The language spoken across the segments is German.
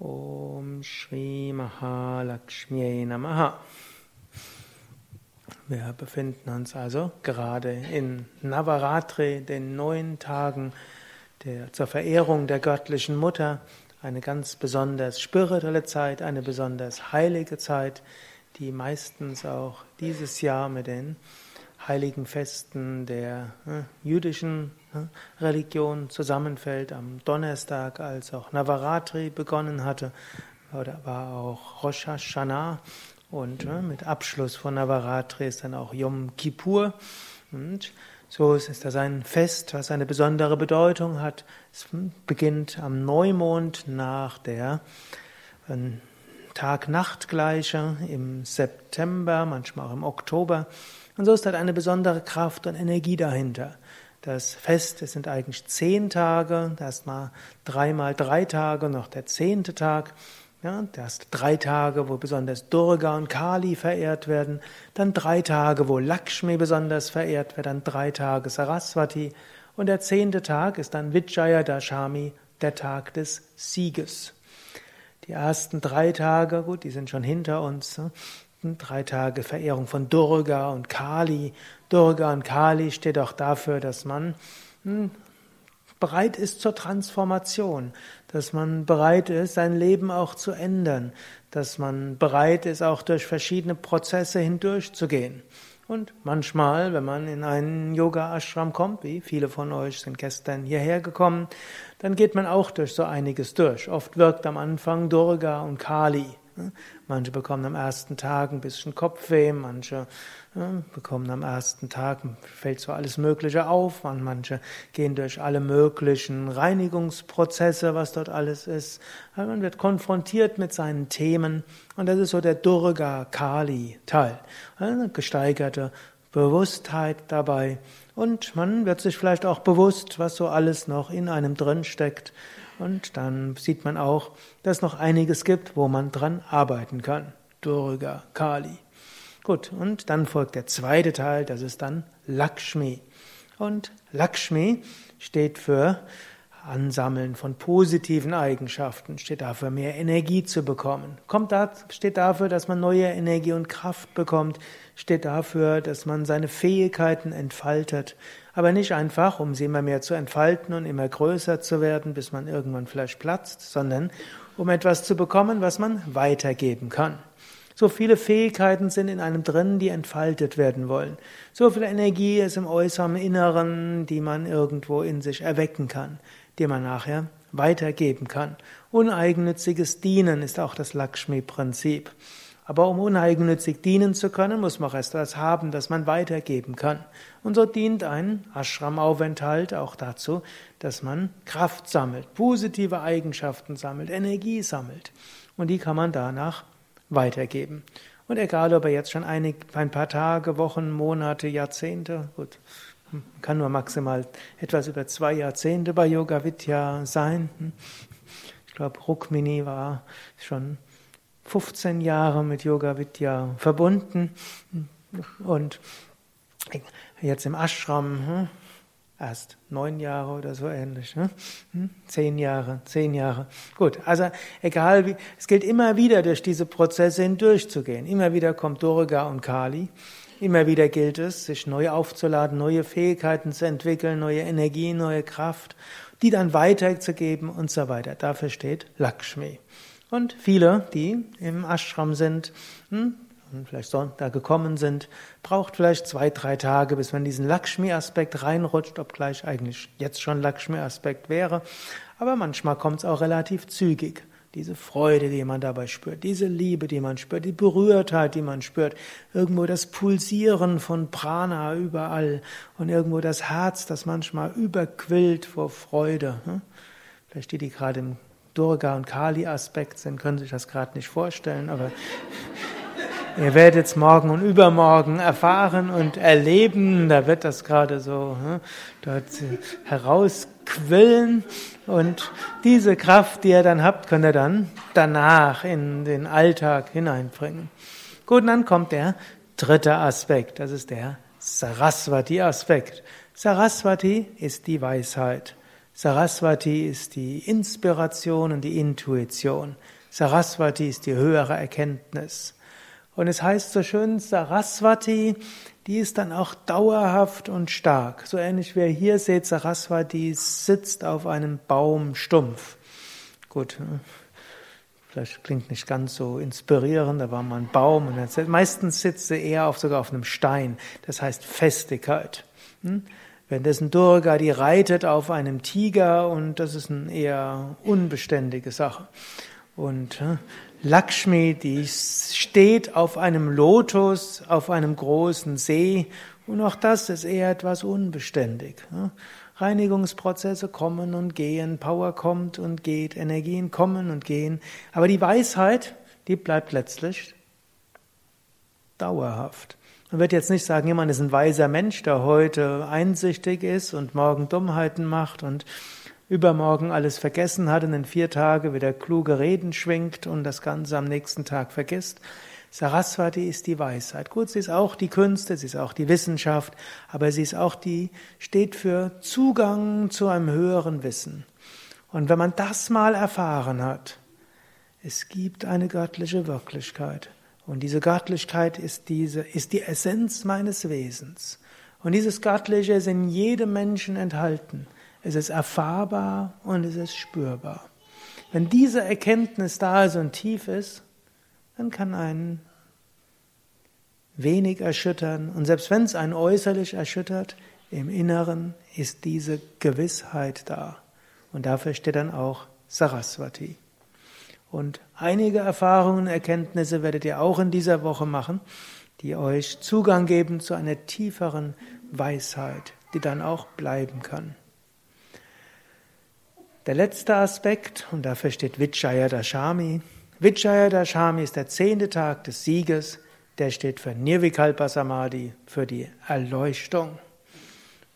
Om Shri Mahalakshmi Namaha. Wir befinden uns also gerade in Navaratri, den neun Tagen der, zur Verehrung der göttlichen Mutter. Eine ganz besonders spirituelle Zeit, eine besonders heilige Zeit, die meistens auch dieses Jahr mit den heiligen Festen der äh, jüdischen äh, Religion zusammenfällt. Am Donnerstag, als auch Navaratri begonnen hatte, war auch Rosh Hashanah und äh, mit Abschluss von Navaratri ist dann auch Yom Kippur. Und so ist das ein Fest, was eine besondere Bedeutung hat. Es beginnt am Neumond nach der Tag-Nacht-Gleiche im September, manchmal auch im Oktober. Und so ist halt eine besondere Kraft und Energie dahinter. Das Fest, es sind eigentlich zehn Tage, erstmal dreimal drei Tage, noch der zehnte Tag. Ja, das drei Tage, wo besonders Durga und Kali verehrt werden, dann drei Tage, wo Lakshmi besonders verehrt wird, dann drei Tage Saraswati und der zehnte Tag ist dann Vijaya Dashami, der Tag des Sieges. Die ersten drei Tage, gut, die sind schon hinter uns. Ne? Drei Tage Verehrung von Durga und Kali. Durga und Kali steht auch dafür, dass man hm, bereit ist zur Transformation, dass man bereit ist, sein Leben auch zu ändern, dass man bereit ist, auch durch verschiedene Prozesse hindurchzugehen. Und manchmal, wenn man in einen Yoga-Ashram kommt, wie viele von euch sind gestern hierher gekommen, dann geht man auch durch so einiges durch. Oft wirkt am Anfang Durga und Kali. Manche bekommen am ersten Tag ein bisschen Kopfweh, manche bekommen am ersten Tag, fällt so alles Mögliche auf, manche gehen durch alle möglichen Reinigungsprozesse, was dort alles ist. Man wird konfrontiert mit seinen Themen und das ist so der Durga-Kali-Teil. Gesteigerte Bewusstheit dabei und man wird sich vielleicht auch bewusst, was so alles noch in einem drin steckt und dann sieht man auch, dass noch einiges gibt, wo man dran arbeiten kann. Durga, Kali. Gut, und dann folgt der zweite Teil, das ist dann Lakshmi. Und Lakshmi steht für Ansammeln von positiven Eigenschaften, steht dafür, mehr Energie zu bekommen. Kommt da, steht dafür, dass man neue Energie und Kraft bekommt, steht dafür, dass man seine Fähigkeiten entfaltet. Aber nicht einfach, um sie immer mehr zu entfalten und immer größer zu werden, bis man irgendwann vielleicht platzt, sondern um etwas zu bekommen, was man weitergeben kann. So viele Fähigkeiten sind in einem drin, die entfaltet werden wollen. So viel Energie ist im äußeren Inneren, die man irgendwo in sich erwecken kann die man nachher weitergeben kann. Uneigennütziges Dienen ist auch das Lakshmi-Prinzip. Aber um uneigennützig dienen zu können, muss man auch erst etwas haben, das man weitergeben kann. Und so dient ein Ashram-Aufenthalt auch dazu, dass man Kraft sammelt, positive Eigenschaften sammelt, Energie sammelt. Und die kann man danach weitergeben. Und egal, ob er jetzt schon einig, ein paar Tage, Wochen, Monate, Jahrzehnte, gut, man kann nur maximal etwas über zwei Jahrzehnte bei Yoga Vidya sein. Ich glaube, Rukmini war schon 15 Jahre mit Yoga Vidya verbunden und jetzt im Ashram hm, erst neun Jahre oder so ähnlich. Hm, zehn Jahre, zehn Jahre. Gut, also egal wie, es gilt immer wieder durch diese Prozesse hindurchzugehen. Immer wieder kommt Durga und Kali. Immer wieder gilt es, sich neu aufzuladen, neue Fähigkeiten zu entwickeln, neue Energie, neue Kraft, die dann weiterzugeben und so weiter. Dafür steht Lakshmi. Und viele, die im Ashram sind, hm, und vielleicht da gekommen sind, braucht vielleicht zwei, drei Tage, bis man diesen Lakshmi-Aspekt reinrutscht, obgleich eigentlich jetzt schon Lakshmi-Aspekt wäre. Aber manchmal kommt es auch relativ zügig. Diese Freude, die man dabei spürt, diese Liebe, die man spürt, die Berührtheit, die man spürt, irgendwo das Pulsieren von Prana überall und irgendwo das Herz, das manchmal überquillt vor Freude. Hm? Vielleicht die, die gerade im Durga- und Kali-Aspekt sind, können sich das gerade nicht vorstellen, aber Ihr werdet es morgen und übermorgen erfahren und erleben. Da wird das gerade so hm, dort herausquillen. Und diese Kraft, die ihr dann habt, könnt ihr dann danach in den Alltag hineinbringen. Gut, und dann kommt der dritte Aspekt. Das ist der Saraswati-Aspekt. Saraswati ist die Weisheit. Saraswati ist die Inspiration und die Intuition. Saraswati ist die höhere Erkenntnis. Und es heißt so schön, Saraswati, die ist dann auch dauerhaft und stark. So ähnlich wie ihr hier seht, Saraswati sitzt auf einem Baumstumpf. Gut, vielleicht klingt nicht ganz so inspirierend, da war mal ein Baum und dann, meistens sitzt sie eher auf, sogar auf einem Stein. Das heißt Festigkeit. Hm? Währenddessen Durga, die reitet auf einem Tiger und das ist eine eher unbeständige Sache. Und hm, Lakshmi, die steht auf einem Lotus, auf einem großen See und auch das ist eher etwas unbeständig. Hm? Reinigungsprozesse kommen und gehen, Power kommt und geht, Energien kommen und gehen. Aber die Weisheit, die bleibt letztlich dauerhaft. Man wird jetzt nicht sagen, jemand ist ein weiser Mensch, der heute einsichtig ist und morgen Dummheiten macht und übermorgen alles vergessen hat und in vier Tage wieder kluge Reden schwingt und das Ganze am nächsten Tag vergisst. Saraswati ist die Weisheit. Gut, sie ist auch die Künste, sie ist auch die Wissenschaft, aber sie ist auch die, steht für Zugang zu einem höheren Wissen. Und wenn man das mal erfahren hat, es gibt eine göttliche Wirklichkeit. Und diese Göttlichkeit ist diese, ist die Essenz meines Wesens. Und dieses Göttliche ist in jedem Menschen enthalten. Es ist erfahrbar und es ist spürbar. Wenn diese Erkenntnis da ist und tief ist, dann kann einen wenig erschüttern. Und selbst wenn es einen äußerlich erschüttert, im Inneren ist diese Gewissheit da. Und dafür steht dann auch Saraswati. Und einige Erfahrungen, Erkenntnisse werdet ihr auch in dieser Woche machen, die euch Zugang geben zu einer tieferen Weisheit, die dann auch bleiben kann. Der letzte Aspekt, und dafür steht Vijaya Dashami, Vijaya Dashami ist der zehnte Tag des Sieges, der steht für Nirvikalpa Samadhi, für die Erleuchtung.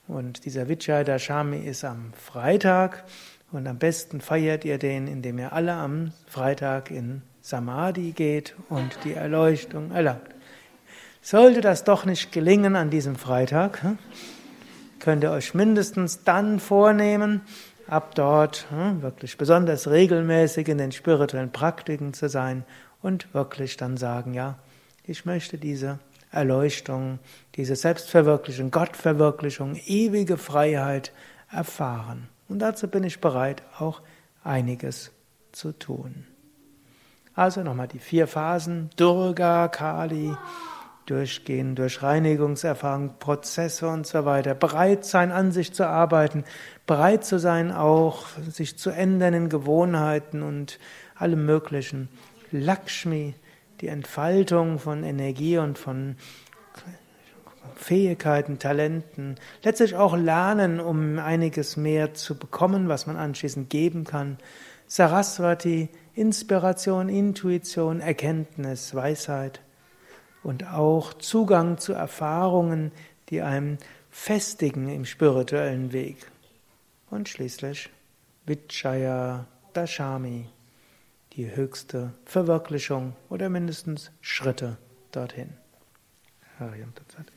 Und dieser Vijaya Dashami ist am Freitag und am besten feiert ihr den, indem ihr alle am Freitag in Samadhi geht und die Erleuchtung erlangt. Sollte das doch nicht gelingen an diesem Freitag, hm, könnt ihr euch mindestens dann vornehmen, ab dort hm, wirklich besonders regelmäßig in den spirituellen Praktiken zu sein und wirklich dann sagen, ja, ich möchte diese Erleuchtung, diese Selbstverwirklichung, Gottverwirklichung, ewige Freiheit erfahren. Und dazu bin ich bereit, auch einiges zu tun. Also nochmal die vier Phasen, Durga, Kali, durchgehen durch Reinigungserfahrung, Prozesse und so weiter, bereit sein, an sich zu arbeiten, bereit zu sein, auch sich zu ändern in Gewohnheiten und allem Möglichen. Lakshmi, die Entfaltung von Energie und von Fähigkeiten, Talenten, letztlich auch lernen, um einiges mehr zu bekommen, was man anschließend geben kann. Saraswati, Inspiration, Intuition, Erkenntnis, Weisheit und auch Zugang zu Erfahrungen, die einem festigen im spirituellen Weg. Und schließlich Vijaya Dashami, die höchste Verwirklichung oder mindestens Schritte dorthin. Hariam Tatsat.